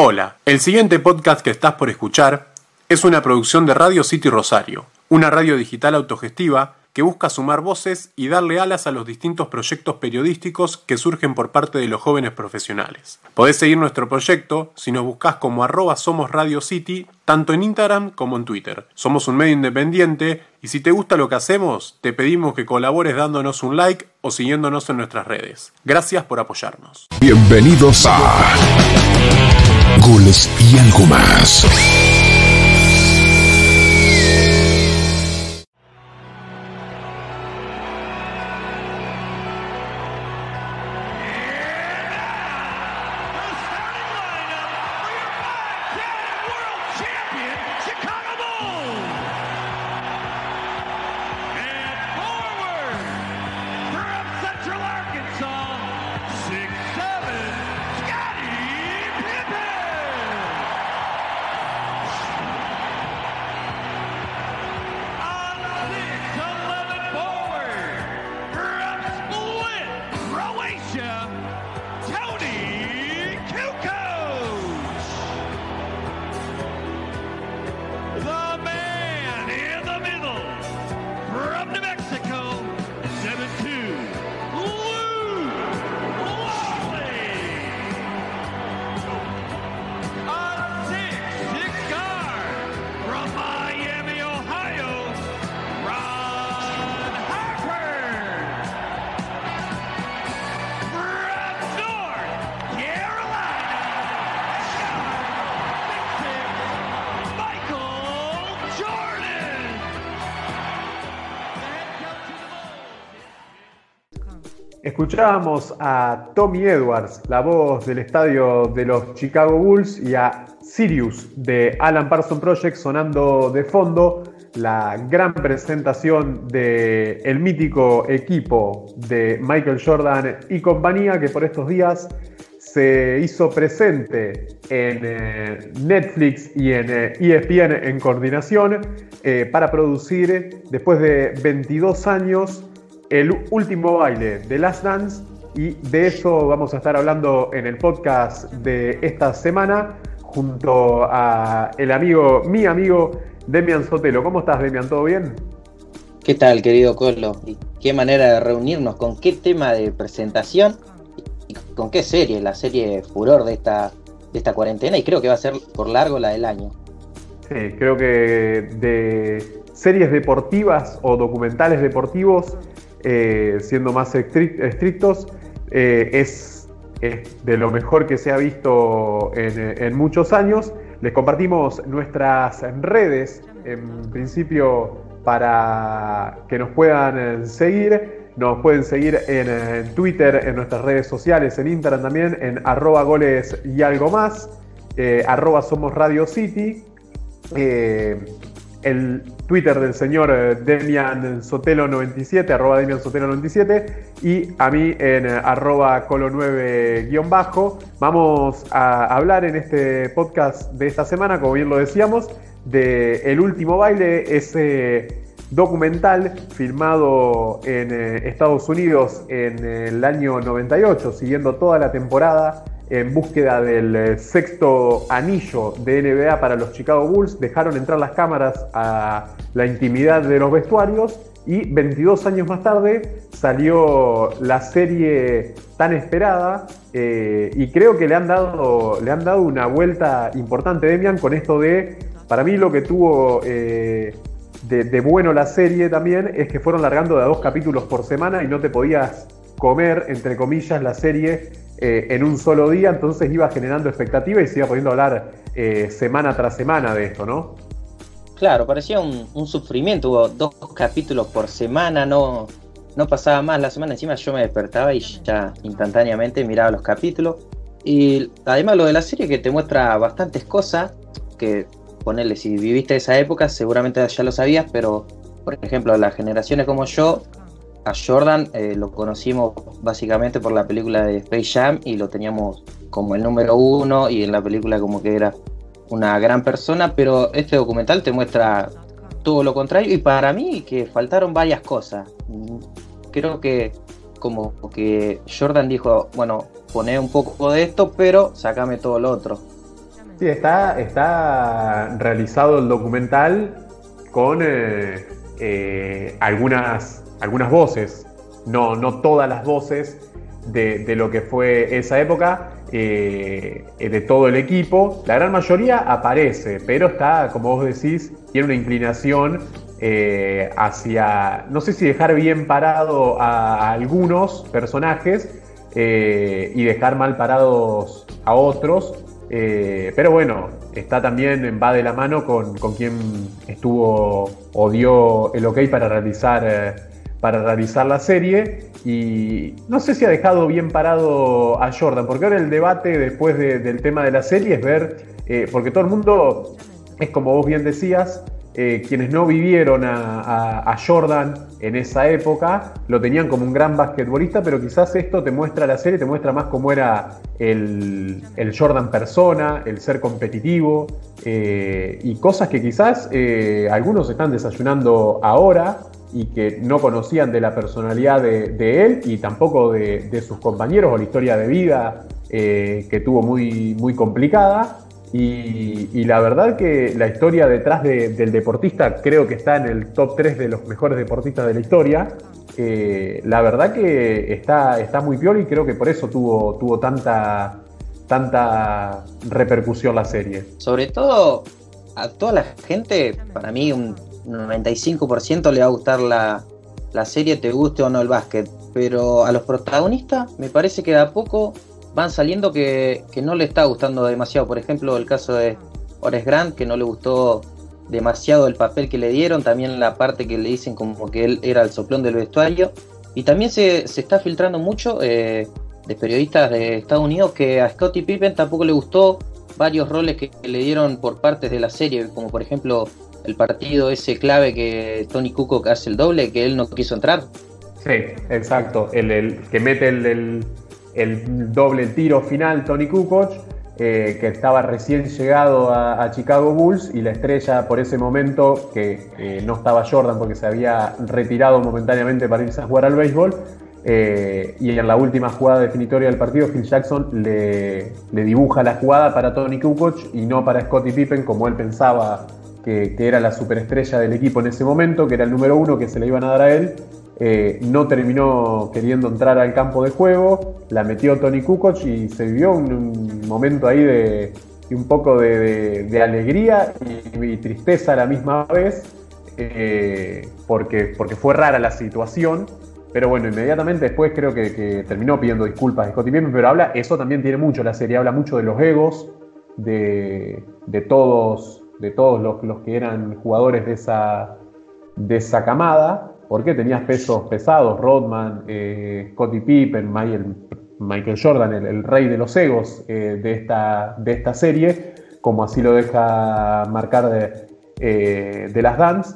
Hola, el siguiente podcast que estás por escuchar es una producción de Radio City Rosario, una radio digital autogestiva que busca sumar voces y darle alas a los distintos proyectos periodísticos que surgen por parte de los jóvenes profesionales. Podés seguir nuestro proyecto si nos buscas como arroba somos Radio City, tanto en Instagram como en Twitter. Somos un medio independiente y si te gusta lo que hacemos, te pedimos que colabores dándonos un like o siguiéndonos en nuestras redes. Gracias por apoyarnos. Bienvenidos a Goles y algo más. Escuchábamos a Tommy Edwards, la voz del estadio de los Chicago Bulls, y a Sirius de Alan Parsons Project sonando de fondo la gran presentación del el mítico equipo de Michael Jordan y compañía que por estos días se hizo presente en eh, Netflix y en eh, ESPN en coordinación eh, para producir, después de 22 años, el último baile de Last Dance y de eso vamos a estar hablando en el podcast de esta semana junto a el amigo, mi amigo Demian Sotelo. ¿Cómo estás, Demian? ¿Todo bien? ¿Qué tal, querido Colo? ¿Y qué manera de reunirnos? ¿Con qué tema de presentación? ¿Y con qué serie? La serie furor de esta, de esta cuarentena y creo que va a ser por largo la del año. Sí, creo que de series deportivas o documentales deportivos, eh, siendo más estric- estrictos, eh, es, de lo mejor que se ha visto en, muchos años. Les compartimos nuestras redes, en principio para que nos puedan eh, seguir. Nos pueden seguir en, Twitter, en nuestras redes sociales, en Instagram también, en arroba goles y algo más, eh, arroba somos Radio City. El Twitter del señor eh, Demian Sotelo97, arroba Demian Sotelo97, y a mí en eh, arroba colo9 guion bajo. Vamos a hablar en este podcast de esta semana, como bien lo decíamos, de El Último Baile, ese documental filmado en eh, Estados Unidos en el año 98, siguiendo toda la temporada en búsqueda del eh, sexto anillo de NBA para los Chicago Bulls, dejaron entrar las cámaras a la intimidad de los vestuarios y 22 años más tarde salió la serie tan esperada eh, y creo que le han, dado, le han dado una vuelta importante, Demian, con esto de, para mí lo que tuvo eh, de, de bueno la serie también es que fueron largando de a dos capítulos por semana y no te podías comer, entre comillas, la serie eh, en un solo día, entonces iba generando expectativa y se iba poniendo a hablar eh, semana tras semana de esto, ¿no? Claro, parecía un, sufrimiento, hubo dos capítulos por semana, no, no pasaba más la semana, encima yo me despertaba y ya instantáneamente miraba los capítulos. Y además lo de la serie que te muestra bastantes cosas, que ponerle, si viviste esa época seguramente ya lo sabías, pero por ejemplo las generaciones como yo, a Jordan eh, lo conocimos básicamente por la película de Space Jam y lo teníamos como el número uno y en la película como que era una gran persona, pero este documental te muestra todo lo contrario y para mí que faltaron varias cosas. Creo que como que Jordan dijo, bueno, poné un poco de esto, pero sacame todo lo otro. Sí, está, está realizado el documental con eh, eh, algunas, algunas voces, no, no todas las voces de, de lo que fue esa época, eh, de todo el equipo. La gran mayoría aparece, pero está, como vos decís, tiene una inclinación eh, hacia, no sé si dejar bien parado a, algunos personajes eh, y dejar mal parados a otros. Eh, pero bueno, está también, va de la mano con, con quien estuvo o dio el ok para realizar, eh, para realizar la serie. Y no sé si ha dejado bien parado a Jordan, porque ahora el debate después de- del tema de la serie es ver, eh, porque todo el mundo, es como vos bien decías, eh, quienes no vivieron a, Jordan en esa época lo tenían como un gran basquetbolista, pero quizás esto te muestra la serie, te muestra más cómo era el, Jordan persona, el ser competitivo eh, y cosas que quizás algunos están desayunando ahora y que no conocían de la personalidad de, él y tampoco de, sus compañeros o la historia de vida eh, que tuvo muy, muy complicada. Y, la verdad que la historia detrás de- del deportista creo que está en el top 3 de los mejores deportistas de la historia. Eh, la verdad que está, está muy peor y creo que por eso tuvo, tuvo tanta, tanta repercusión la serie. Sobre todo a toda la gente, para mí un 95% le va a gustar la, la serie, te guste o no el básquet. Pero a los protagonistas me parece que de a poco van saliendo que, que no le está gustando demasiado. Por ejemplo, el caso de Ores Grant, que no le gustó demasiado el papel que le dieron, también la parte que le dicen como que él era el soplón del vestuario. Y también se, se está filtrando mucho eh, de periodistas de Estados Unidos que a Scottie Pippen tampoco le gustó varios roles que le dieron por partes de la serie, como por ejemplo el partido ese clave que Tony Kukoc hace el doble, que él no quiso entrar. Sí, exacto. El, que mete el, el- doble tiro final, Tony Kukoc, eh, que estaba recién llegado a, a Chicago Bulls y la estrella por ese momento, que eh, no estaba Jordan porque se había retirado momentáneamente para irse a jugar al béisbol. eh, y en la última jugada definitoria del partido, Phil Jackson le, le dibuja la jugada para Tony Kukoc y no para Scottie Pippen, como él pensaba que, era la superestrella del equipo en ese momento, que era el número uno que se le iban a dar a él. Eh, no terminó queriendo entrar al campo de juego, la metió Tony Kukoc y se vivió un, momento ahí de, un poco de, alegría y, tristeza a la misma vez, eh, porque, porque fue rara la situación. Pero bueno, inmediatamente después creo que, terminó pidiendo disculpas de Scottie Pippen, pero habla, eso también tiene mucho la serie, habla mucho de los egos, de, de todos, de todos los, los que eran jugadores de esa, de esa camada, porque tenías pesos pesados, Rodman, eh, Scottie Pippen, Michael, Jordan, el, el rey de los egos eh, de, esta, de esta serie, como así lo deja marcar de, eh, de las Dance.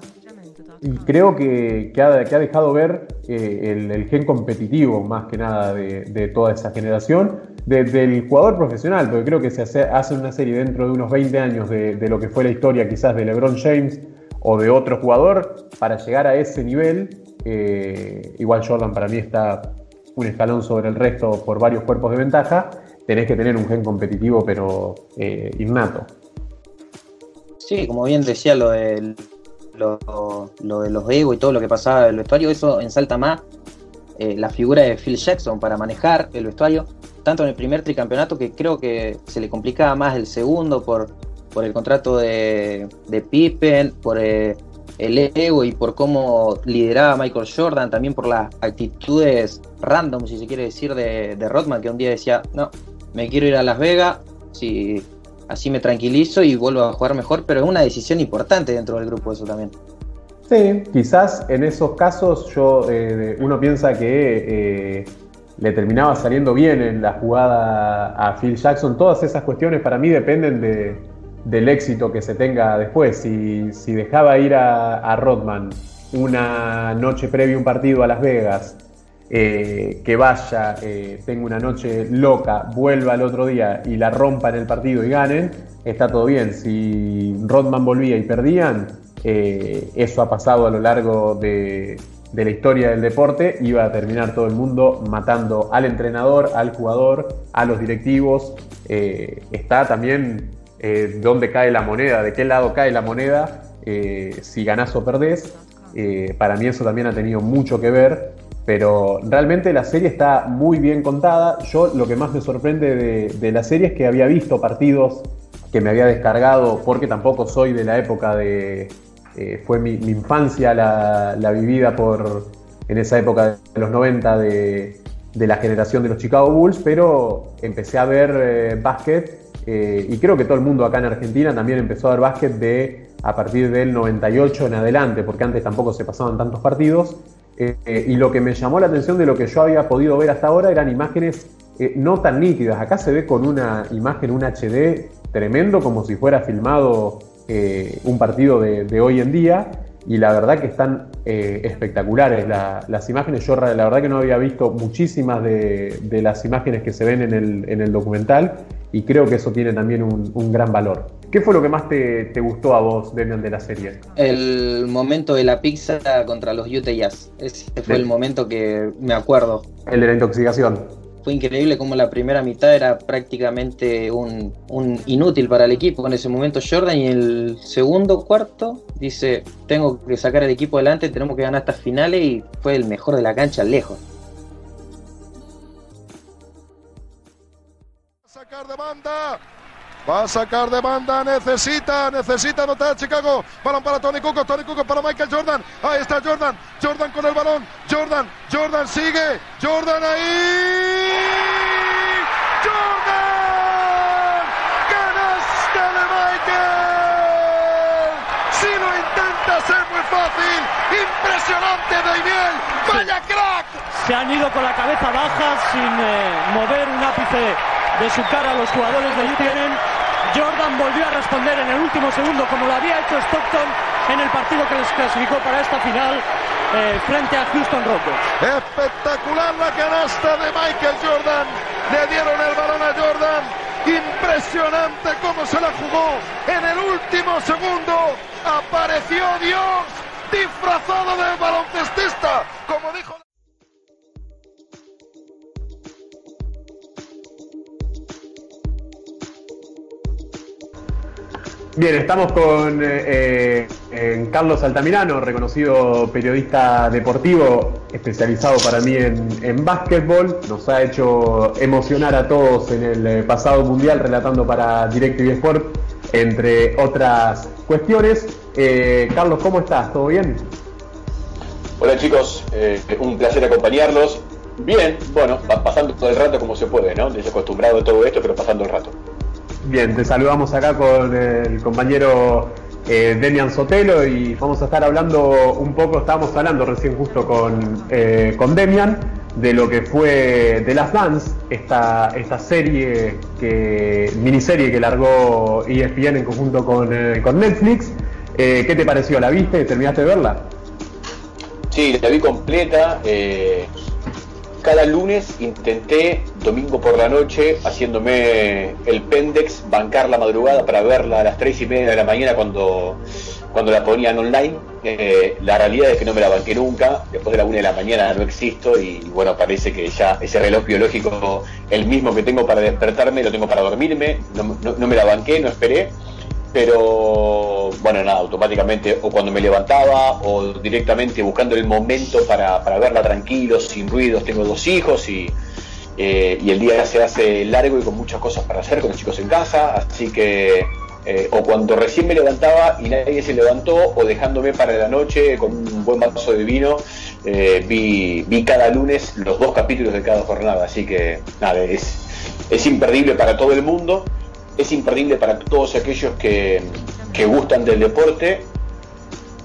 Y creo que, ha, dejado ver eh, el, gen competitivo, más que nada, de, toda esa generación, de- del jugador profesional, porque creo que se hace, hace una serie dentro de unos 20 años de, de lo que fue la historia quizás de LeBron James o de otro jugador, para llegar a ese nivel, eh, igual Jordan para mí está un escalón sobre el resto por varios cuerpos de ventaja, tenés que tener un gen competitivo, pero eh, innato. Sí, como bien decía lo del lo, de los egos y todo lo que pasaba del vestuario, eso ensalta más eh, la figura de Phil Jackson para manejar el vestuario, tanto en el primer tricampeonato que creo que se le complicaba más el segundo por, por el contrato de, de Pippen, por eh, el ego y por cómo lideraba Michael Jordan, también por las actitudes random, si se quiere decir, de, de Rodman, que un día decía, no, me quiero ir a Las Vegas, si así me tranquilizo y vuelvo a jugar mejor, pero es una decisión importante dentro del grupo eso también. Sí, quizás en esos casos yo, eh, uno piensa que eh, le terminaba saliendo bien en la jugada a Phil Jackson. Todas esas cuestiones para mí dependen de, del éxito que se tenga después. Si, si dejaba ir a, a Rodman una noche previa a un partido a Las Vegas, eh, que vaya, eh, tenga una noche loca, vuelva al otro día y la rompa en el partido y ganen, está todo bien. Si Rodman volvía y perdían, eh, eso ha pasado a lo largo de, la historia del deporte, iba a terminar todo el mundo matando al entrenador, al jugador, a los directivos. Está también dónde cae la moneda, de qué lado cae la moneda, si ganás o perdés. Para mí eso también ha tenido mucho que ver, pero realmente la serie está muy bien contada. Yo lo que más me sorprende de, de la serie es que había visto partidos que me había descargado, porque tampoco soy de la época de... eh, fue mi, infancia la, la vivida por, en esa época de los 90 de, de la generación de los Chicago Bulls, pero empecé a ver eh, básquet eh, y creo que todo el mundo acá en Argentina también empezó a ver básquet de a partir del 98 en adelante, porque antes tampoco se pasaban tantos partidos. Eh, y lo que me llamó la atención de lo que yo había podido ver hasta ahora eran imágenes eh, no tan nítidas. Acá se ve con una imagen, un HD tremendo, como si fuera filmado eh, un partido de hoy en día. Y la verdad que están eh, espectaculares la- las imágenes. Yo la verdad que no había visto muchísimas de, de las imágenes que se ven en el, en el documental y creo que eso tiene también un, un gran valor. ¿Qué fue lo que más te, te gustó a vos, Demian, de la serie? El momento de la pizza contra los Utah Jazz. Ese fue el momento que me acuerdo. El de la intoxicación. Fue increíble como la primera mitad era prácticamente un, inútil para el equipo en ese momento Jordan y el segundo cuarto dice tengo que sacar al equipo adelante, tenemos que ganar estas finales y fue el mejor de la cancha lejos. sacar de banda. Va a sacar de banda, necesita, necesita anotar Chicago. Balón para Tony Kukoc, Tony Kukoc para Michael Jordan. Ahí está Jordan, Jordan con el balón. Jordan, Jordan sigue. Jordan ahí. Jordan. Canasta de Michael. Si lo intenta ser muy fácil. Impresionante Daimiel. Vaya crack. se han ido con la cabeza baja sin eh, mover un ápice de su cara a los jugadores de Tienen. Jordan volvió a responder en el último segundo como lo había hecho Stockton en el partido que les clasificó para esta final eh, frente a Houston Rockets. Espectacular la canasta de Michael Jordan. Le dieron el balón a Jordan. Impresionante cómo se la jugó. En el último segundo apareció Dios disfrazado de baloncestista. Bien, estamos con eh, eh, Carlos Altamirano, reconocido periodista deportivo, especializado para mí en, en básquetbol. Nos ha hecho emocionar a todos en el eh, pasado mundial relatando para DirecTV Sport, entre otras cuestiones. Eh, Carlos, ¿cómo estás? ¿Todo bien? Hola chicos, eh, un placer acompañarlos. Bien, bueno, pa- pasando todo el rato como se puede, ¿no? Desacostumbrado de todo esto, pero pasando el rato. Bien, te saludamos acá con el compañero eh, Demian Sotelo y vamos a estar hablando un poco, estábamos hablando recién justo con, eh, con Demian de lo que fue The Last Dance, esta, esta serie, que, miniserie que largó ESPN en conjunto con, eh, con Netflix. Eh, ¿Qué te pareció? ¿La viste? ¿Terminaste de verla? Sí, la vi completa. Cada lunes intenté, domingo por la noche, haciéndome el pendex, bancar la madrugada para verla a las 3 y media de la mañana cuando, cuando la ponían online. Eh, la realidad es que no me la banqué nunca. Después de la 1 de la mañana no existo y bueno, parece que ya ese reloj biológico, el mismo que tengo para despertarme, lo tengo para dormirme. No, no- no me la banqué, no esperé. Pero bueno, nada, automáticamente o cuando me levantaba o directamente buscando el momento para, para verla tranquilo, sin ruidos. Tengo dos hijos y, eh, y el día se hace largo y con muchas cosas para hacer con los chicos en casa. Así que eh, o cuando recién me levantaba y nadie se levantó o dejándome para la noche con un buen vaso de vino, eh, vi, vi cada lunes los dos capítulos de cada jornada. Así que nada, es, es imperdible para todo el mundo es imperdible para todos aquellos que, que gustan del deporte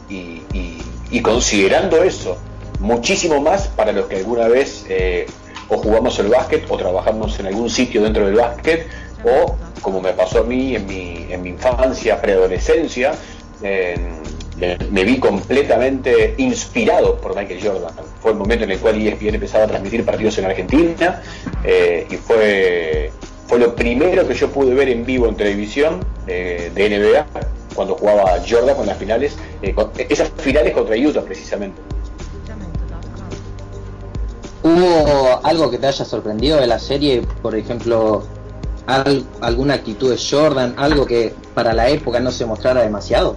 y, y- considerando eso, muchísimo más para los que alguna vez eh, o jugamos el básquet o trabajamos en algún sitio dentro del básquet o como me pasó a mí en mi, en mi infancia, preadolescencia, en- me, vi completamente inspirado por Michael Jordan. Fue el momento en el cual ESPN empezaba a transmitir partidos en Argentina eh, y fue, fue lo primero que yo pude ver en vivo en televisión eh, de NBA cuando jugaba Jordan con las finales, eh, con- esas finales contra Utah precisamente. ¿Hubo algo que te haya sorprendido de la serie? Por ejemplo, al- alguna actitud de Jordan, algo que para la época no se mostrara demasiado.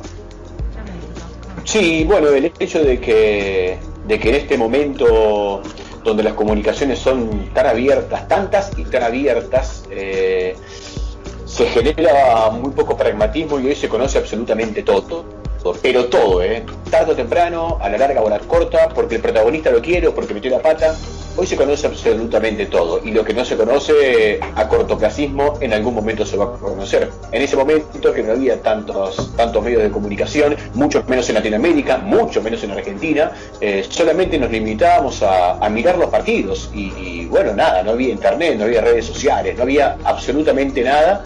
Sí, bueno, el hecho de que, de que en este momento donde las comunicaciones son tan abiertas, tantas y tan abiertas, eh, se genera muy poco pragmatismo y hoy se conoce absolutamente todo. Pero todo, ¿eh? Tarde o temprano, a la larga o a la corta, porque el protagonista lo quiere o porque metió la pata. Hoy se conoce absolutamente todo. Y lo que no se conoce a cortoplacismo, en algún momento se va a conocer. En ese momento que no había tantos, tantos medios de comunicación, mucho menos en Latinoamérica, mucho menos en Argentina, eh, solamente nos limitábamos a, mirar los partidos. Y bueno, nada, no había internet, no había redes sociales, no había absolutamente nada.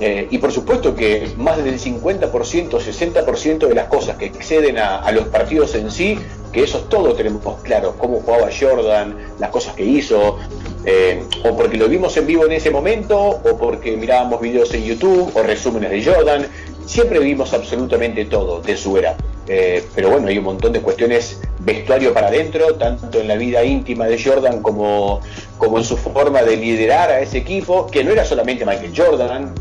Eh, y por supuesto que más del 50%, 60% de las cosas que exceden a, los partidos en sí, que esos todos tenemos claro, cómo jugaba Jordan, las cosas que hizo, eh, o porque lo vimos en vivo en ese momento, o porque mirábamos videos en YouTube, o resúmenes de Jordan, siempre vimos absolutamente todo de su era. Eh, pero bueno, hay un montón de cuestiones vestuario para adentro, tanto en la vida íntima de Jordan como, como en su forma de liderar a ese equipo, que no era solamente Michael Jordan,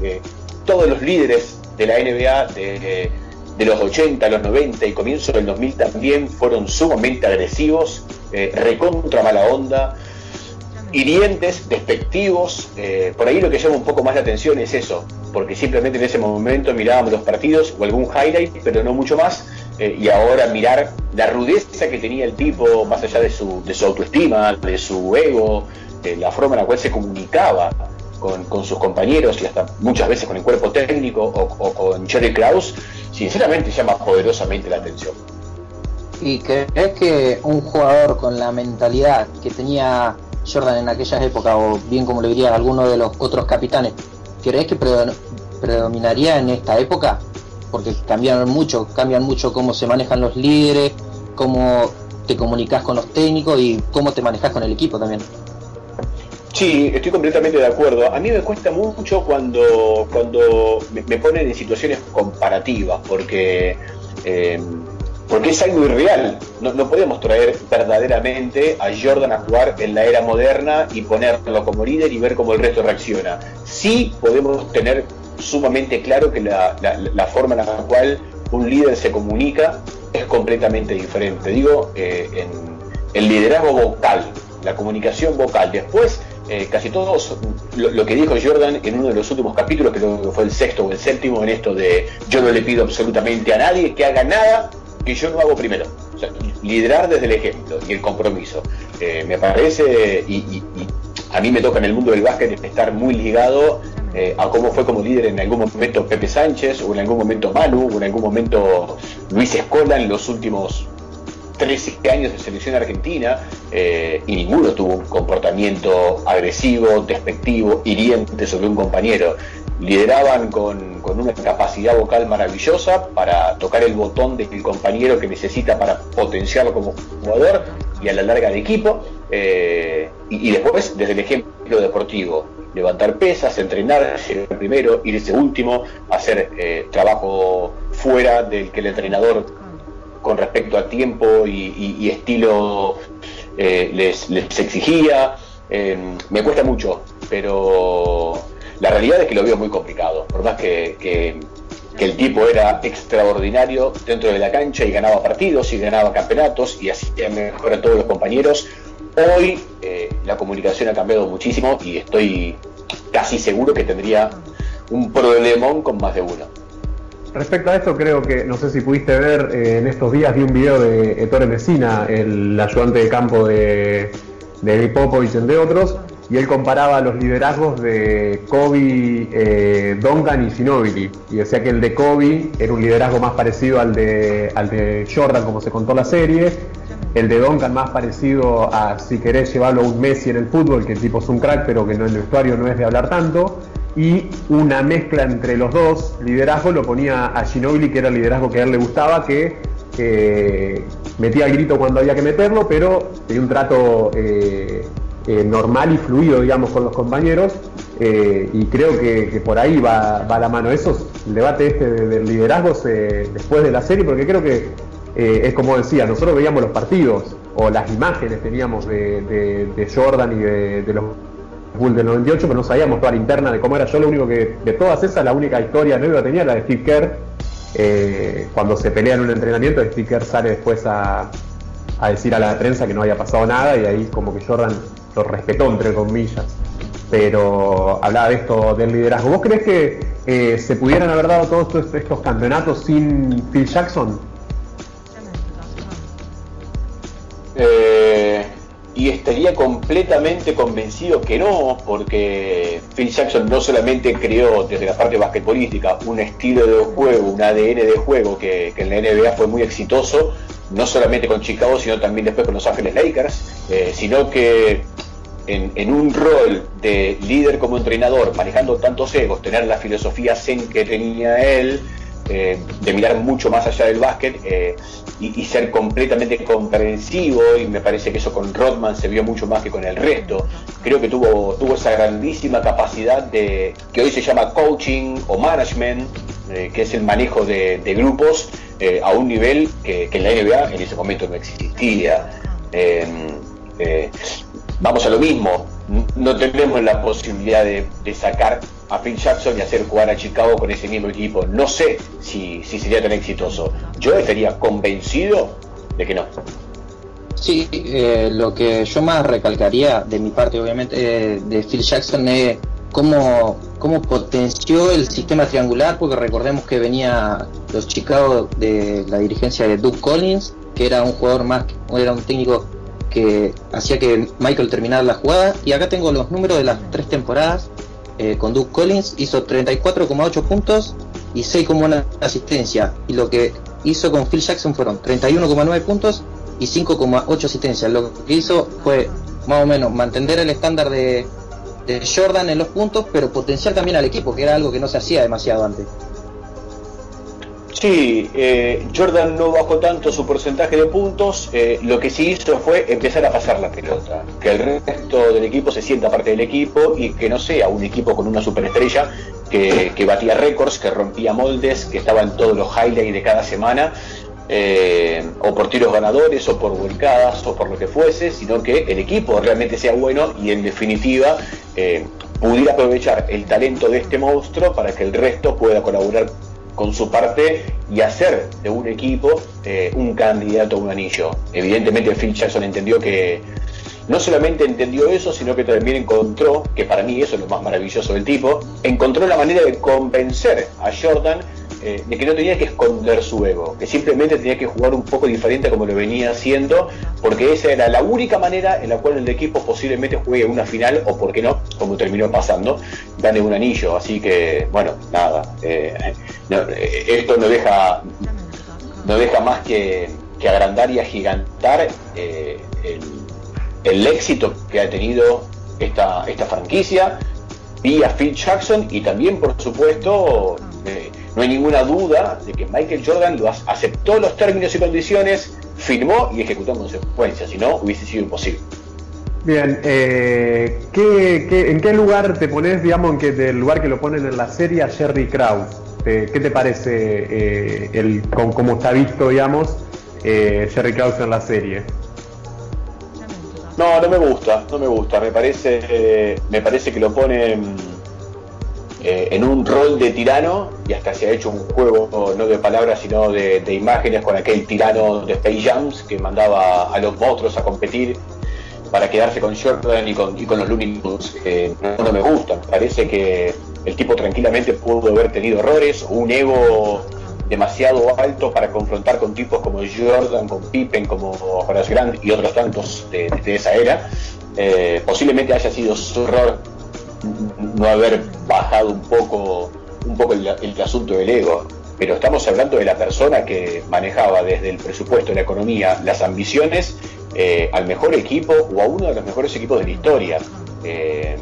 todos los líderes de la NBA de, de los 80, los 90 y comienzo del 2000 también fueron sumamente agresivos, eh, recontra mala onda, hirientes, despectivos. eh, por ahí lo que llama un poco más la atención es eso, porque simplemente en ese momento mirábamos los partidos o algún highlight, pero no mucho más. eh, y ahora mirar la rudeza que tenía el tipo, más allá de su, autoestima, de su ego, la forma en la cual se comunicaba con, con sus compañeros y hasta muchas veces con el cuerpo técnico o, o con Jerry Krause, sinceramente llama poderosamente la atención. ¿Y crees que un jugador con la mentalidad que tenía Jordan en aquellas épocas, o bien como le diría alguno de los otros capitanes, crees que predo- predominaría en esta época? Porque cambiaron mucho, cambian mucho cómo se manejan los líderes, cómo te comunicas con los técnicos y cómo te manejas con el equipo también. Sí, estoy completamente de acuerdo. A mí me cuesta mucho cuando, cuando me ponen en situaciones comparativas, porque, eh, porque es algo irreal. No, podemos traer verdaderamente a Jordan a jugar en la era moderna y ponerlo como líder y ver cómo el resto reacciona. Sí podemos tener sumamente claro que la forma en la cual un líder se comunica es completamente diferente. Digo, eh, en el liderazgo vocal, la comunicación vocal. Después, eh, casi todos, lo, lo que dijo Jordan en uno de los últimos capítulos, creo que fue el sexto o el séptimo, en esto de yo no le pido absolutamente a nadie que haga nada que yo no hago primero. Liderar desde el ejemplo y el compromiso. Eh, me parece, y a mí me toca en el mundo del básquet estar muy ligado eh, a cómo fue como líder en algún momento Pepe Sánchez, o en algún momento Manu, o en algún momento Luis Escola en los últimos 13 años de selección argentina eh, y ninguno tuvo un comportamiento agresivo, despectivo, hiriente sobre un compañero. Lideraban con, con una capacidad vocal maravillosa para tocar el botón del compañero que necesita para potenciarlo como jugador y a la larga de equipo. eh, y, y después, desde el ejemplo deportivo, levantar pesas, entrenar, llegar primero, irse último, hacer eh, trabajo fuera del que el entrenador con respecto a tiempo y, estilo eh, les, exigía. Eh, me cuesta mucho, pero la realidad es que lo veo muy complicado. Por más que el tipo era extraordinario dentro de la cancha y ganaba partidos y ganaba campeonatos y hacía mejor a todos los compañeros, hoy eh, la comunicación ha cambiado muchísimo y estoy casi seguro que tendría un problemón con más de uno. Respecto a esto, creo que, no sé si pudiste ver, eh, en estos días vi un video de Ettore Messina, el ayudante de campo de, de Popovich, entre otros, y él comparaba los liderazgos de Kobe, eh, Duncan y Ginobili, y decía que el de Kobe era un liderazgo más parecido al de, al de Jordan, como se contó la serie, el de Duncan más parecido a, si querés llevarlo a un Messi en el fútbol, que el tipo es un crack, pero que en el vestuario no es de hablar tanto, y una mezcla entre los dos liderazgo lo ponía a Ginobili, que era el liderazgo que a él le gustaba, que eh, metía el grito cuando había que meterlo, pero tenía un trato eh, eh, normal y fluido, digamos, con los compañeros, y creo que, por ahí va, va la mano. Eso es el debate este de- del liderazgo se- después de la serie, porque creo que es como decía, nosotros veíamos los partidos o las imágenes teníamos de, de- de Jordan y de, de los Bull del 98, pero no sabíamos toda la interna de cómo era. Yo lo único que, de todas esas, la única historia nueva que tenía era la de Steve Kerr. Eh, cuando se pelea en un entrenamiento, Steve Kerr sale después a, a decir a la prensa que no había pasado nada y ahí como que Jordan lo respetó, entre comillas. Pero hablaba de esto del liderazgo. ¿Vos crees que eh, se pudieran haber dado todos estos, estos campeonatos sin Phil Jackson? Eh, y estaría completamente convencido que no, porque Phil Jackson no solamente creó desde la parte basquetbolística un estilo de juego, un ADN de juego que, en la NBA fue muy exitoso, no solamente con Chicago, sino también después con Los Ángeles Lakers, eh, sino que en un rol de líder como entrenador, manejando tantos egos, tener la filosofía zen que tenía él, eh, de mirar mucho más allá del básquet eh, y, ser completamente comprensivo y me parece que eso con Rodman se vio mucho más que con el resto. Creo que tuvo, tuvo esa grandísima capacidad de que hoy se llama coaching o management, eh, que es el manejo de, grupos a un nivel que, en la NBA en ese momento no existía. Vamos a lo mismo, no tenemos la posibilidad de sacar a Phil Jackson y hacer jugar a Chicago con ese mismo equipo. No sé si, si sería tan exitoso. Yo estaría convencido de que no. Sí, eh, lo que yo más recalcaría de mi parte, obviamente, eh, de Phil Jackson es cómo, cómo potenció el sistema triangular, porque recordemos que venía los Chicago de la dirigencia de Doug Collins, que era un jugador más, era un técnico que hacía que Michael terminara la jugada, y acá tengo los números de las tres temporadas, eh, con Doug Collins hizo 34,8 puntos y 6,1 asistencia, y lo que hizo con Phil Jackson fueron 31,9 puntos y 5,8 asistencias. Lo que hizo fue más o menos mantener el estándar de, de Jordan en los puntos, pero potenciar también al equipo, que era algo que no se hacía demasiado antes. Sí, eh, Jordan no bajó tanto su porcentaje de puntos, eh, lo que sí hizo fue empezar a pasar la pelota, que el resto del equipo se sienta parte del equipo y que no sea un equipo con una superestrella que, que batía récords, que rompía moldes, que estaba en todos los highlights de cada semana, eh, o por tiros ganadores, o por volcadas, o por lo que fuese, sino que el equipo realmente sea bueno y en definitiva pudiera aprovechar el talento de este monstruo para que el resto pueda colaborar con su parte y hacer de un equipo eh, un candidato a un anillo. Evidentemente Phil Jackson entendió que no solamente entendió eso, sino que también encontró, que para mí eso es lo más maravilloso del tipo, encontró la manera de convencer a Jordan eh, de que no tenía que esconder su ego, que simplemente tenía que jugar un poco diferente como lo venía haciendo, porque esa era la única manera en la cual el equipo posiblemente juegue una final, o por qué no, como terminó pasando, gane un anillo. Así que, bueno, nada, eh, eh, esto no deja, no deja más que, que agrandar y agigantar eh, el, el éxito que ha tenido esta, esta franquicia vía Phil Jackson y también, por supuesto, no hay ninguna duda de que Michael Jordan lo aceptó los términos y condiciones, firmó y ejecutó en consecuencia, si no hubiese sido imposible. Bien, eh, ¿qué, qué- en qué lugar te pones, digamos, en que del lugar que lo ponen en la serie a Jerry Krause? ¿Te- ¿Qué te parece eh, el, con- cómo está visto, digamos, eh, Jerry Krause en la serie? No, no me gusta, no me gusta. Me parece, eh, me parece que lo ponen eh, en un rol de tirano y hasta se ha hecho un juego no de palabras sino de, imágenes con aquel tirano de Space Jams que mandaba a los monstruos a competir para quedarse con Jordan y con, y con los Looney Tunes. No, me gusta. Parece que el tipo tranquilamente pudo haber tenido errores un ego demasiado alto para confrontar con tipos como Jordan, con Pippen, como Horace Grant y otros tantos de, de esa era. Eh, posiblemente haya sido su error no haber bajado un poco, un poco el, el asunto del ego. Pero estamos hablando de la persona que manejaba desde el presupuesto, la economía, las ambiciones eh, al mejor equipo o a uno de los mejores equipos de la historia. Eh,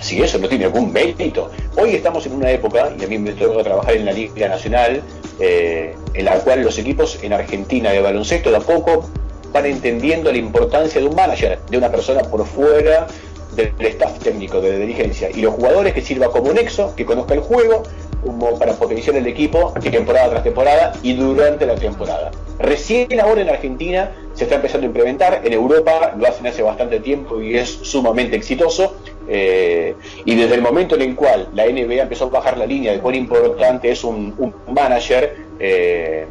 si eso no tiene algún mérito. Hoy estamos en una época, y a mí me toca trabajar en la Liga Nacional, eh, en la cual los equipos en Argentina de baloncesto a poco van entendiendo la importancia de un manager, de una persona por fuera del staff técnico, de dirigencia, y los jugadores que sirva como nexo, que conozca el juego, como para potenciar el equipo de temporada tras temporada y durante la temporada. Recién ahora en Argentina se está empezando a implementar, en Europa lo hacen hace bastante tiempo y es sumamente exitoso, Eh, y desde el momento en el cual la NBA empezó a bajar la línea de cuán importante es un, un manager, eh,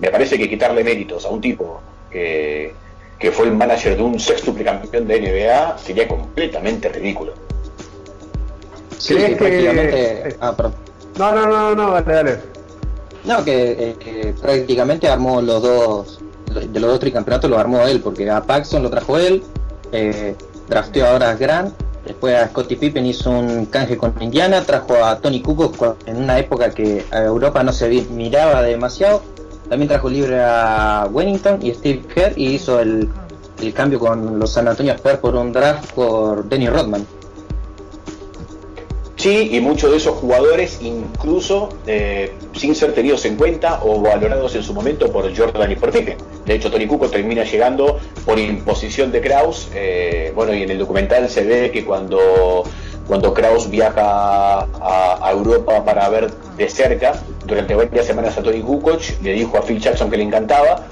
me parece que quitarle méritos a un tipo que, que fue el manager de un sextuple campeón de NBA sería completamente ridículo. Sí, ¿Crees sí, que- prácticamente. Ah, perdón. No, no, no, no, dale, dale. No, que, eh, que prácticamente armó los dos, de los dos tricampeonatos lo armó él, porque a Paxson lo trajo él, eh, drafteó ahora a Grant, después a Scottie Pippen hizo un canje con Indiana, trajo a Tony Kukoc en una época que a Europa no se miraba demasiado, también trajo libre a Wellington y Steve Kerr y hizo el, el cambio con los San Antonio Spurs por un draft por Dennis Rodman. Sí, y muchos de esos jugadores incluso eh, sin ser tenidos en cuenta o valorados en su momento por Jordan y por Pippen. De hecho, Tony Kukoc termina llegando por imposición de Kraus. eh, bueno, y en el documental se ve que cuando, cuando Kraus viaja a, Europa para ver de cerca, durante varias semanas a Tony Kukoc, le dijo a Phil Jackson que le encantaba.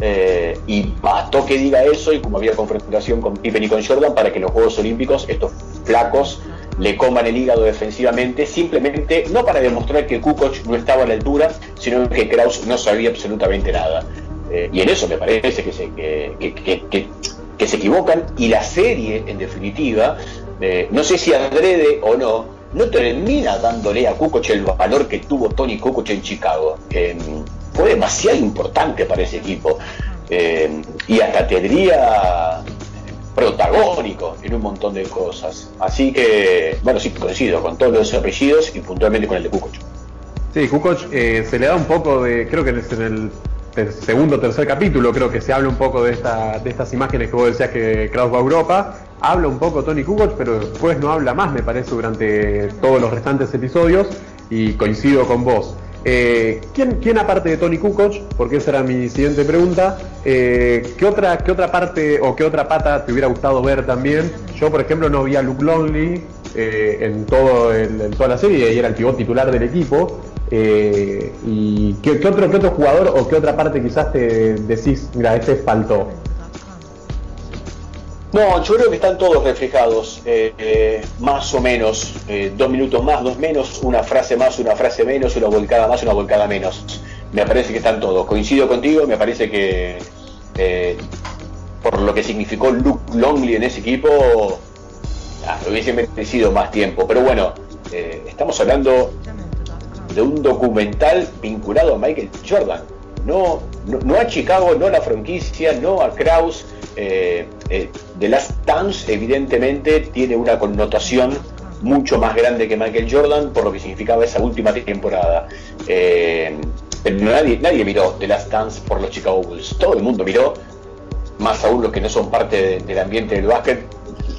eh, y bastó que diga eso y como había confrontación con Pippen y con Jordan para que los Juegos Olímpicos estos flacos le coman el hígado defensivamente, simplemente no para demostrar que Kukoc no estaba a la altura, sino que Kraus no sabía absolutamente nada. Eh, y en eso me parece que se, que- que- que se equivocan y la serie, en definitiva, no sé si adrede o no, no termina dándole a Kukoc el valor que tuvo Tony Kukoc en Chicago. Eh, fue demasiado importante para ese equipo. Eh, y hasta tendría protagónico en un montón de cosas. Así que, bueno, sí, coincido con todos los apellidos y puntualmente con el de Kukoc. Sí, Kukoc eh, se le da un poco de, creo que es en el segundo o tercer capítulo, creo que se habla un poco de estas imágenes que vos decías que Kraus va a Europa, habla un poco Tony Kukoc, pero después no habla más, me parece, durante todos los restantes episodios, y coincido con vos. Eh, ¿quién, quién aparte de Tony Kukoc, porque esa era mi siguiente pregunta, eh, ¿qué, otra, ¿qué otra parte o qué otra pata te hubiera gustado ver también? Yo, por ejemplo, no vi a Luke Longley eh, en, todo en toda la serie y era el pivot titular del equipo. ¿Y qué otro, qué otro jugador o qué otra parte quizás te decís, mira, este faltó? No, yo creo que están todos reflejados, eh, eh, más o menos, eh, dos minutos más, dos menos, una frase más, una frase menos, una volcada más, una volcada menos. Me parece que están todos. Coincido contigo, me parece que por lo que significó Luke Longley en ese equipo, ah, hubiese merecido más tiempo. Pero bueno, estamos hablando de un documental vinculado a Michael Jordan. No, no, a Chicago, no a la franquicia, no a Kraus. Eh, eh, The Last Dance evidentemente tiene una connotación mucho más grande que Michael Jordan por lo que significaba esa última temporada. Eh, pero nadie, miró The Last Dance por los Chicago Bulls. Todo el mundo miró, más aún los que no son parte de- del ambiente del básquet,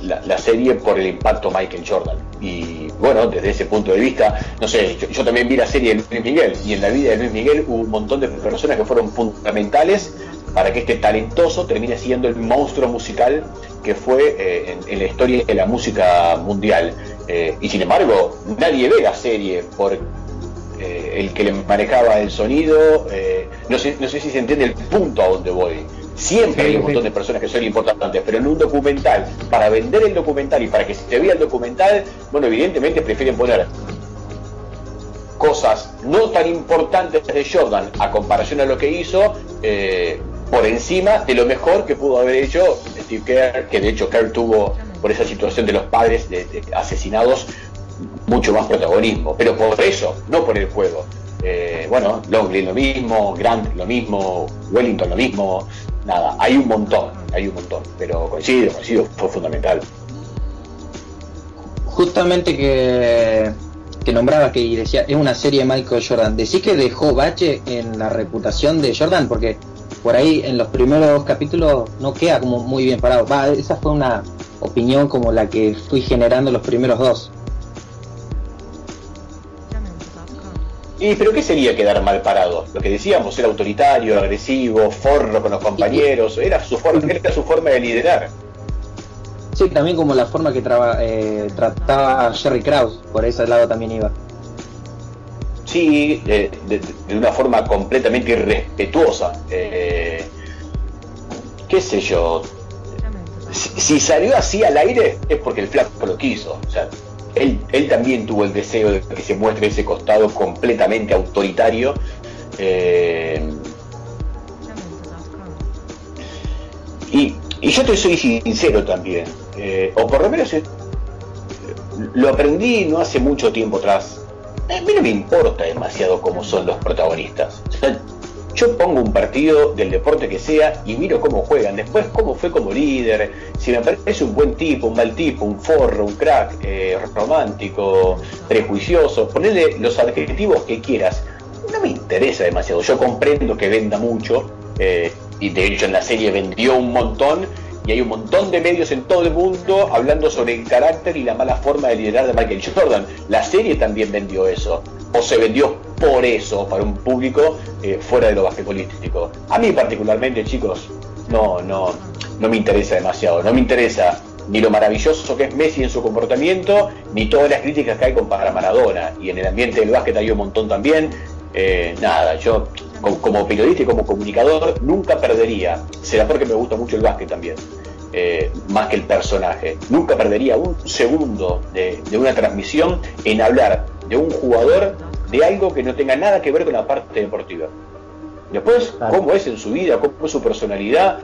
la, serie por el impacto Michael Jordan. Y bueno, desde ese punto de vista, no sé, yo, también vi la serie de Luis Miguel y en la vida de Luis Miguel hubo un montón de personas que fueron fundamentales para que este talentoso termine siendo el monstruo musical que fue eh, en, la historia de la música mundial. Eh, y sin embargo, nadie ve la serie por eh, el que le manejaba el sonido. no, sé, no sé si se entiende el punto a donde voy. Siempre Sí, hay un sí. montón de personas que son importantes, pero en un documental, para vender el documental y para que se vea el documental, bueno, evidentemente prefieren poner cosas no tan importantes de Jordan a comparación a lo que hizo eh, por encima de lo mejor que pudo haber hecho Steve Kerr, que de hecho Kerr tuvo por esa situación de los padres de- de asesinados mucho más protagonismo, pero por eso, no por el juego. Eh, bueno, Longley lo mismo, Grant lo mismo, Wellington lo mismo, nada, hay un montón, hay un montón, pero coincido, coincido, fue fundamental. Justamente que, que nombraba que decía, es una serie de Michael Jordan. ¿Decís que dejó bache en la reputación de Jordan? Porque por ahí en los primeros capítulos no queda como muy bien parado. Va, esa fue una opinión como la que fui generando los primeros dos. ¿Y pero qué sería quedar mal parado? Lo que decíamos, era autoritario, agresivo, forro con los compañeros, era su forma, era su forma de liderar. Sí, también como la forma que traba- eh, trataba a Jerry Krause, por ese lado también iba. Sí, de, de- de una forma completamente irrespetuosa. Eh, ¿Qué sé yo? Si- si salió así al aire es porque el flaco lo quiso. O sea, él, él también tuvo el deseo de que se muestre ese costado completamente autoritario. eh, y, yo te soy sincero también, eh, o por lo menos eh, lo aprendí no hace mucho tiempo atrás. A mí no me importa demasiado cómo son los protagonistas. Yo pongo un partido del deporte que sea y miro cómo juegan, después cómo fue como líder, si me parece un buen tipo, un mal tipo, un forro, un crack, eh, romántico, prejuicioso, ponerle los adjetivos que quieras. No me interesa demasiado. Yo comprendo que venda mucho, eh, y de hecho en la serie vendió un montón, y hay un montón de medios en todo el mundo hablando sobre el carácter y la mala forma de liderar de Michael Jordan. La serie también vendió eso, o se vendió por eso para un público eh, fuera de lo basquetbolístico. A mí particularmente, chicos, no, no, no me interesa demasiado, no me interesa ni lo maravilloso que es Messi en su comportamiento, ni todas las críticas que hay con para Maradona. Y en el ambiente del básquet hay un montón también. Eh, nada, yo como, periodista y como comunicador nunca perdería, será porque me gusta mucho el básquet también, eh, más que el personaje, nunca perdería un segundo de una transmisión en hablar de un jugador de algo que no tenga nada que ver con la parte deportiva. Después, Claro. cómo es en su vida, cómo es su personalidad.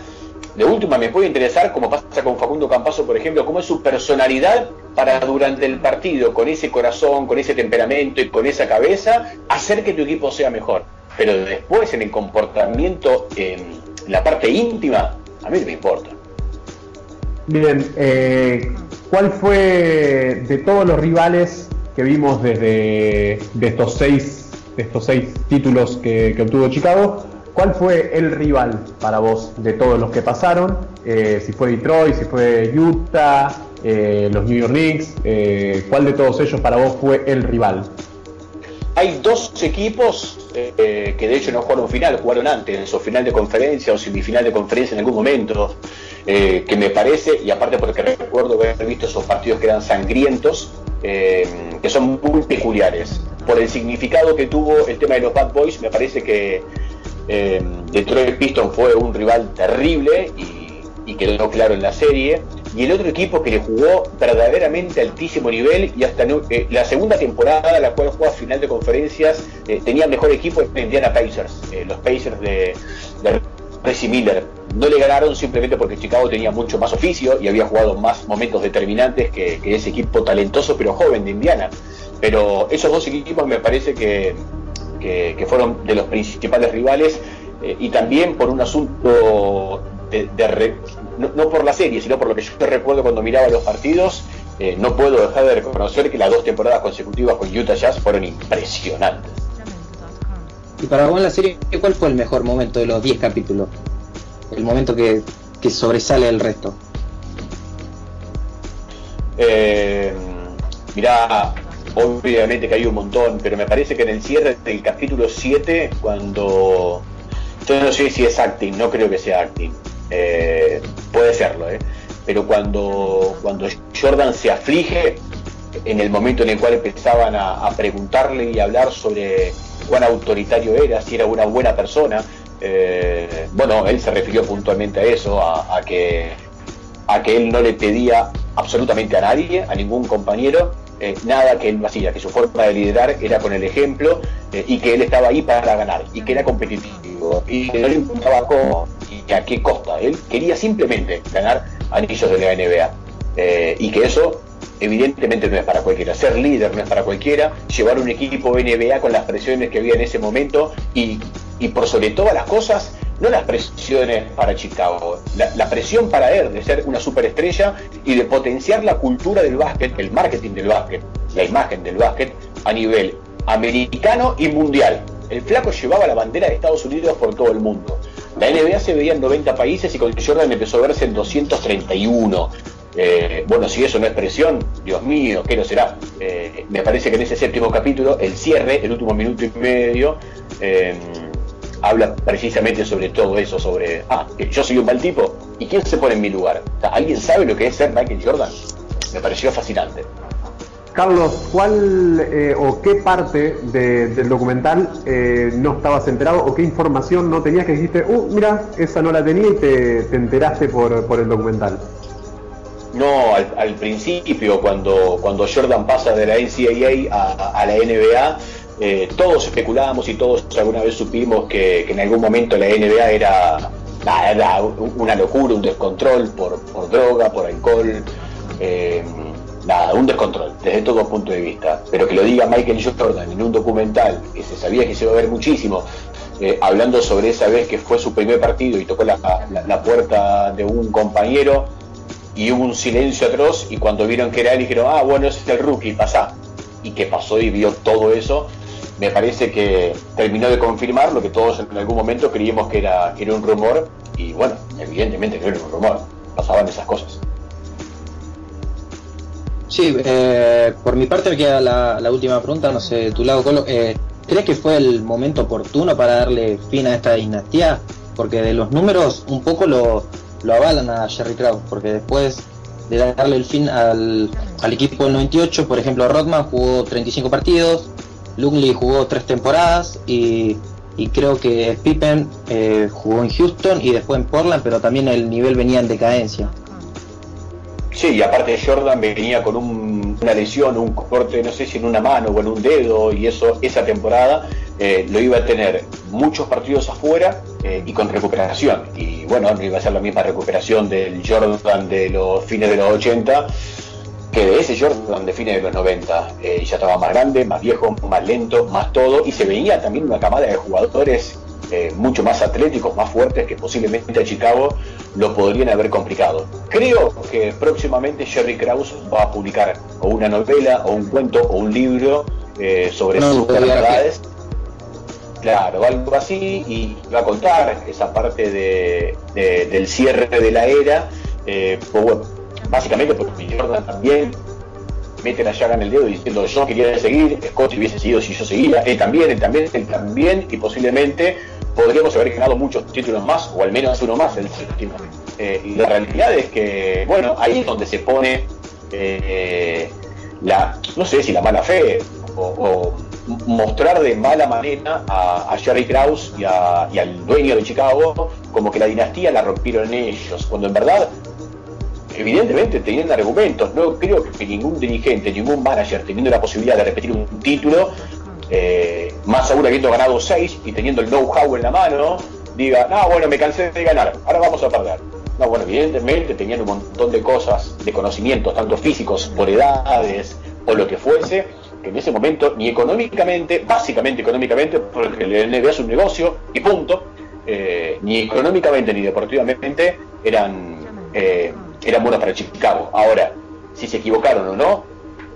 De última, me puede interesar, como pasa con Facundo Campazo, por ejemplo, cómo es su personalidad para durante el partido, con ese corazón, con ese temperamento y con esa cabeza, hacer que tu equipo sea mejor. Pero después, en el comportamiento, en la parte íntima, a mí no me importa. Bien, eh, ¿cuál fue de todos los rivales que vimos desde de estos seis, de estos seis títulos que, obtuvo Chicago? ¿Cuál fue el rival para vos de todos los que pasaron? Eh, si fue Detroit, si fue Utah, eh, los New York Knicks, eh, ¿cuál de todos ellos para vos fue el rival? Hay dos equipos que de hecho no jugaron final, jugaron antes, o final de conferencia o semifinal de conferencia en algún momento, que me parece, y aparte porque recuerdo haber visto esos partidos que eran sangrientos, eh, que son muy peculiares. Por el significado que tuvo el tema de los Bad Boys, me parece que eh, Detroit Pistons fue un rival terrible y, quedó claro en la serie. Y el otro equipo que le jugó verdaderamente altísimo nivel y hasta eh, la segunda temporada, la cual jugó a final de conferencias, eh, tenía mejor equipo en Indiana Pacers, eh, los Pacers de, de Reggie Miller. No le ganaron simplemente porque Chicago tenía mucho más oficio y había jugado más momentos determinantes que, ese equipo talentoso pero joven de Indiana. Pero esos dos equipos me parece que, que, fueron de los principales rivales eh, y también por un asunto de, no por la serie, sino por lo que yo recuerdo cuando miraba los partidos, eh, no puedo dejar de reconocer que las dos temporadas consecutivas con Utah Jazz fueron impresionantes. Y para vos la serie, ¿cuál fue el mejor momento de los 10 capítulos? El momento que, que sobresale del resto. Eh, mirá, obviamente que hay un montón, pero me parece que en el cierre del capítulo 7, cuando. Yo no sé si es acting, no creo que sea acting. Eh, puede serlo, ¿eh? Pero cuando, cuando Jordan se aflige, en el momento en el cual empezaban a, a preguntarle y hablar sobre cuán autoritario era, si era una buena persona, eh, bueno, él se refirió puntualmente a eso, a, que a que él no le pedía absolutamente a nadie, a ningún compañero, eh, nada que él no hacía, que su forma de liderar era con el ejemplo eh, y que él estaba ahí para ganar y que era competitivo y que no le importaba cómo y a qué costa. Él quería simplemente ganar anillos de la NBA y que eso evidentemente no es para cualquiera. Ser líder no es para cualquiera, llevar un equipo NBA con las presiones que había en ese momento y, y por sobre todas las cosas, no las presiones para Chicago, la, la presión para él de ser una superestrella y de potenciar la cultura del básquet, el marketing del básquet, la imagen del básquet a nivel americano y mundial. El flaco llevaba la bandera de Estados Unidos por todo el mundo. La NBA se veía en 90 países y con Jordan empezó a verse en 231. Eh, bueno, si eso no es presión, Dios mío, ¿qué no será? Eh, me parece que en ese séptimo capítulo, el cierre, el último minuto y medio, eh, habla precisamente sobre todo eso, sobre, ah, yo soy un mal tipo, ¿y quién se pone en mi lugar? ¿Alguien sabe lo que es ser Michael Jordan? Me pareció fascinante. Carlos, ¿cuál o qué parte de- del documental no estabas enterado o qué información no tenías que dijiste, uh, mira, esa no la tenía y te, te enteraste por el documental? No, al, principio, cuando, cuando Jordan pasa de la NCAA a, la NBA, eh, todos especulábamos y todos alguna vez supimos que, que en algún momento la NBA era, una locura, un descontrol por, por droga, por alcohol, eh, nada, un descontrol desde todo punto de vista. Pero que lo diga Michael Jordan en un documental que se sabía que se iba a ver muchísimo, eh, hablando sobre esa vez que fue su primer partido y tocó la- la puerta de un compañero y hubo un silencio atroz y cuando vieron que era él dijeron, ah, bueno, ese es el rookie, pasá. Y que pasó y vio todo eso, me parece que terminó de confirmar lo que todos en algún momento creíamos que era, que era un rumor y bueno, evidentemente no era un rumor, pasaban esas cosas. Sí, eh, por mi parte me queda la, última pregunta, no sé, tu lado, Colo. Eh, ¿Crees que fue el momento oportuno para darle fin a esta dinastía? Porque de los números un poco lo, lo avalan a Jerry Krause, porque después de darle el fin al, al equipo del 98, por ejemplo, Rodman jugó 35 partidos, Lungley jugó 3 temporadas y, y creo que Pippen eh, jugó en Houston y después en Portland, pero también el nivel venía en decadencia. Sí, y aparte Jordan venía con un- una lesión, un corte, no sé si en una mano o en un dedo, y eso esa temporada eh, lo iba a tener muchos partidos afuera eh, y con recuperación. Y bueno, no iba a ser la misma recuperación del Jordan de los fines de los 80 que de ese Jordan de fines de los 90. Eh, ya estaba más grande, más viejo, más lento, más todo, y se veía también una camada de jugadores eh, mucho más atléticos, más fuertes, que posiblemente a Chicago lo podrían haber complicado. Creo que próximamente Jerry Krause va a publicar o una novela, o un cuento, o un libro eh, sobre No, sus verdades. Claro, algo así, y va a contar esa parte de, de- del cierre de la era, eh, pues bueno, básicamente porque Jordan también mete la llaga en el dedo diciendo yo quería seguir, Scott hubiese seguido si yo seguía, él también, él también, él también, y posiblemente podríamos haber ganado muchos títulos más, o al menos uno más el séptimo. Eh, y la realidad es que, bueno, ahí es donde se pone eh, la, no sé si la mala fe, o, mostrar de mala manera a, Jerry Krause y, y al dueño de Chicago como que la dinastía la rompieron ellos, cuando en verdad evidentemente tenían argumentos. No creo que ningún dirigente, ningún manager teniendo la posibilidad de repetir un título, eh, más aún habiendo ganado seis y teniendo el know-how en la mano, diga, no, bueno, me cansé de ganar, ahora vamos a perder. No, bueno, evidentemente tenían un montón de cosas, de conocimientos, tanto físicos, por edades o lo que fuese, que en ese momento, ni económicamente, básicamente económicamente, porque el NBA es un negocio y punto, eh, ni económicamente ni deportivamente eran, eh, eran buenos para Chicago. Ahora, si se equivocaron o no,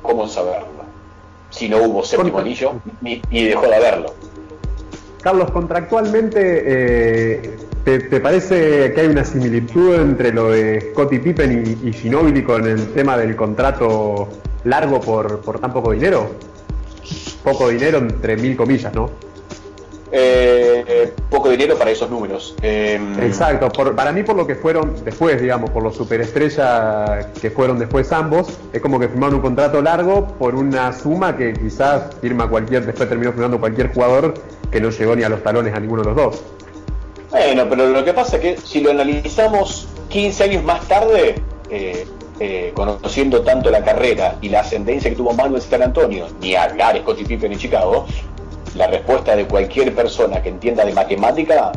¿cómo saberlo? Si no hubo séptimo Contra- anillo, ni, ni dejó de haberlo. Carlos, contractualmente, eh, ¿te, te parece que hay una similitud entre lo de Scottie Pippen y, y Ginobili con el tema del contrato largo por, por tan poco dinero? Poco dinero entre mil comillas, ¿no? Eh, poco dinero para esos números. Eh, Exacto, por- para mí por lo que fueron después, digamos, por los superestrellas que fueron después ambos, es como que firmaron un contrato largo por una suma que quizás firma cualquier, después terminó firmando cualquier jugador que no llegó ni a los talones a ninguno de los dos. Bueno, pero lo que pasa es que si lo analizamos 15 años más tarde, eh, eh, conociendo tanto la carrera y la ascendencia que tuvo Manu en San Antonio, ni hablar Scottie Pippen en Chicago, la respuesta de cualquier persona que entienda de matemática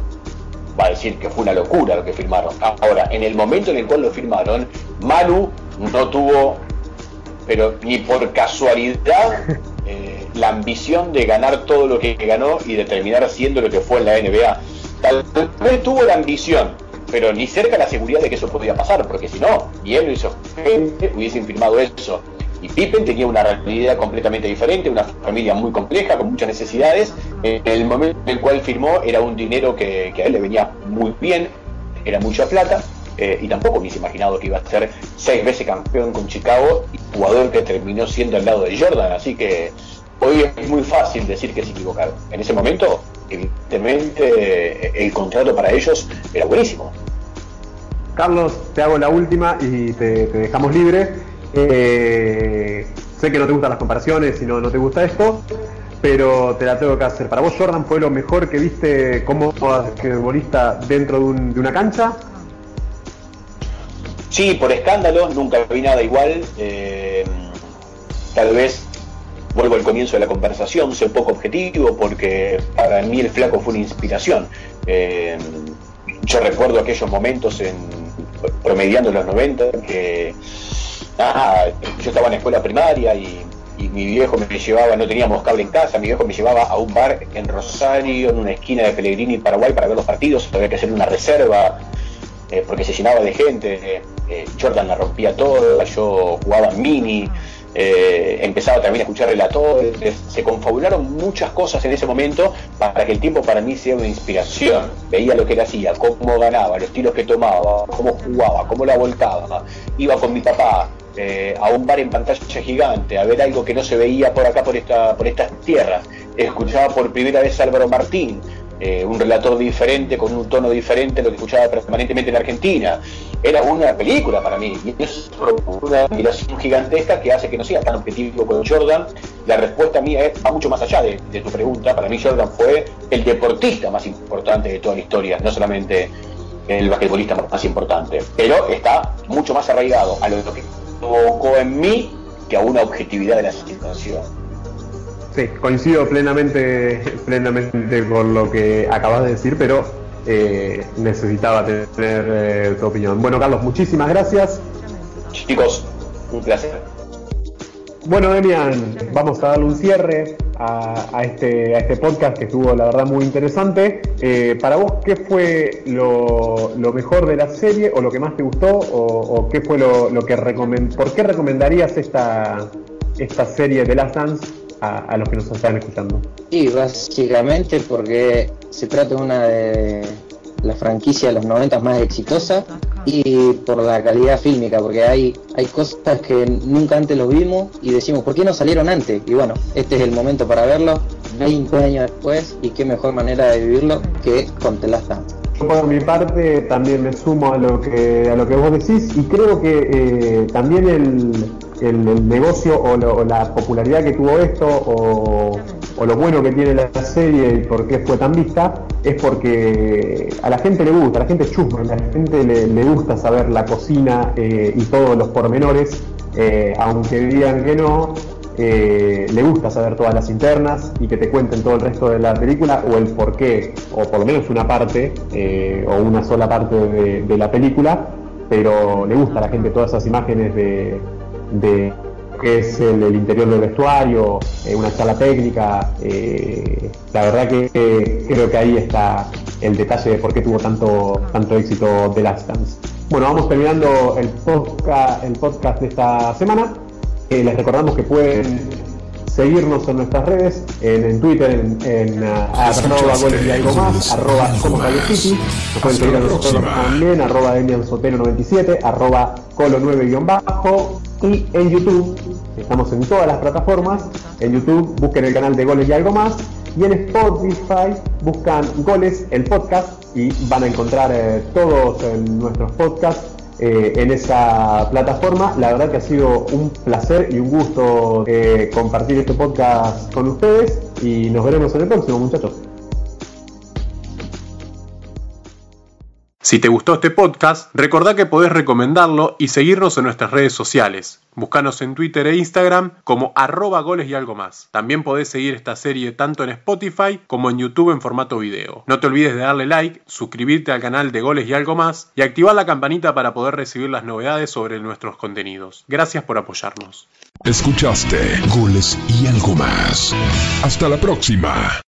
va a decir que fue una locura lo que firmaron. Ahora, en el momento en el cual lo firmaron, Manu no tuvo, pero ni por casualidad, eh, la ambición de ganar todo lo que ganó y de terminar siendo lo que fue en la NBA. Tal vez tuvo la ambición, pero ni cerca la seguridad de que eso podía pasar, porque si no, ni él ni su gente hubiesen firmado eso. Y Pippen tenía una realidad completamente diferente, una familia muy compleja, con muchas necesidades. En el momento en el cual firmó era un dinero que, que a él le venía muy bien, era mucha plata, eh, y tampoco hubiese imaginado que iba a ser seis veces campeón con Chicago y jugador que terminó siendo al lado de Jordan. Así que hoy es muy fácil decir que se equivocaron. En ese momento, evidentemente, eh, el contrato para ellos era buenísimo. Carlos, te hago la última y te, te dejamos libre. Eh, sé que no te gustan las comparaciones y no, no te gusta esto, pero te la tengo que hacer. ¿Para vos Jordan fue lo mejor que viste como basquetbolista dentro de una cancha? Sí, por escándalo, nunca vi nada igual. eh, tal vez vuelvo al comienzo de la conversación, soy poco objetivo porque para mí el flaco fue una inspiración. Eh, yo recuerdo aquellos momentos en promediando los 90 que ah, yo estaba en la escuela primaria y, mi viejo me llevaba, no teníamos cable en casa, mi viejo me llevaba a un bar en Rosario, en una esquina de Pellegrini Paraguay para ver los partidos, había que hacer una reserva eh, porque se llenaba de gente, eh, eh, Jordan la rompía toda, yo jugaba mini, eh, empezaba también a escuchar relatores, se confabularon muchas cosas en ese momento para que el tiempo para mí sea una inspiración. Veía lo que él hacía, cómo ganaba, los tiros que tomaba, cómo jugaba, cómo la volcaba. Iba con mi papá eh, a un bar en pantalla gigante a ver algo que no se veía por acá, por, esta, por estas tierras. Escuchaba por primera vez a Álvaro Martín, eh, un relator diferente, con un tono diferente lo que escuchaba permanentemente en Argentina. Era una película para mí, y es una admiración gigantesca que hace que no sea tan objetivo con Jordan. La respuesta mía es, va mucho más allá de, de tu pregunta. Para mí Jordan fue el deportista más importante de toda la historia, no solamente el basquetbolista más importante, pero está mucho más arraigado a lo que provocó en mí que a una objetividad de la situación. Sí, coincido plenamente, plenamente con lo que acabas de decir, pero eh, necesitaba tener eh, tu opinión. Bueno, Carlos, muchísimas gracias. Chicos, un placer. Bueno, Demian, vamos a darle un cierre a, este, a este podcast que estuvo, la verdad, muy interesante. Eh, para vos, ¿qué fue lo, lo mejor de la serie o lo que más te gustó? ¿O, qué fue lo, lo que ¿Por qué recomendarías esta, esta serie de Last Dance a, a los que nos están escuchando? Y básicamente porque se trata de una de las franquicias de los 90 más exitosas y por la calidad fílmica, porque hay, hay cosas que nunca antes lo vimos y decimos, ¿por qué no salieron antes? Y bueno, este es el momento para verlo, 20 años después, y qué mejor manera de vivirlo que con The. Yo por mi parte también me sumo a lo que a lo que vos decís y creo que eh, también el, el- negocio o, o la popularidad que tuvo esto o, o lo bueno que tiene la serie y por qué fue tan vista es porque a la gente le gusta, a la gente chusma, a la gente le, gusta saber la cocina eh, y todos los pormenores, eh, aunque digan que no, eh, le gusta saber todas las internas y que te cuenten todo el resto de la película o el por qué, o por lo menos una parte, o una sola parte de, la película, pero le gusta a la gente todas esas imágenes de que es el, el interior del vestuario, eh, una charla técnica. eh, la verdad que eh, creo que ahí está el detalle de por qué tuvo tanto, tanto éxito The Last Dance. Bueno, vamos terminando el podcast, el podcast de esta semana. Eh, les recordamos que pueden seguirnos en nuestras redes, en, en Twitter, en, en uh, arroba goles y algo más, arroba somos City, nos pueden seguir a nosotros también, arroba Demian Sotero 97, arroba Colo 9 guion bajo, y en YouTube, estamos en todas las plataformas, en YouTube busquen el canal de Goles y algo más, y en Spotify buscan Goles, el podcast, y van a encontrar eh, todos eh, nuestros podcasts eh, en esa plataforma. La verdad que ha sido un placer y un gusto compartir este podcast con ustedes y nos veremos en el próximo muchachos. Si te gustó este podcast, recordá que podés recomendarlo y seguirnos en nuestras redes sociales. Búscanos en Twitter e Instagram como arroba goles y algo más. También podés seguir esta serie tanto en Spotify como en YouTube en formato video. No te olvides de darle like, suscribirte al canal de goles y algo más y activar la campanita para poder recibir las novedades sobre nuestros contenidos. Gracias por apoyarnos. Escuchaste Goles y algo más. Hasta la próxima.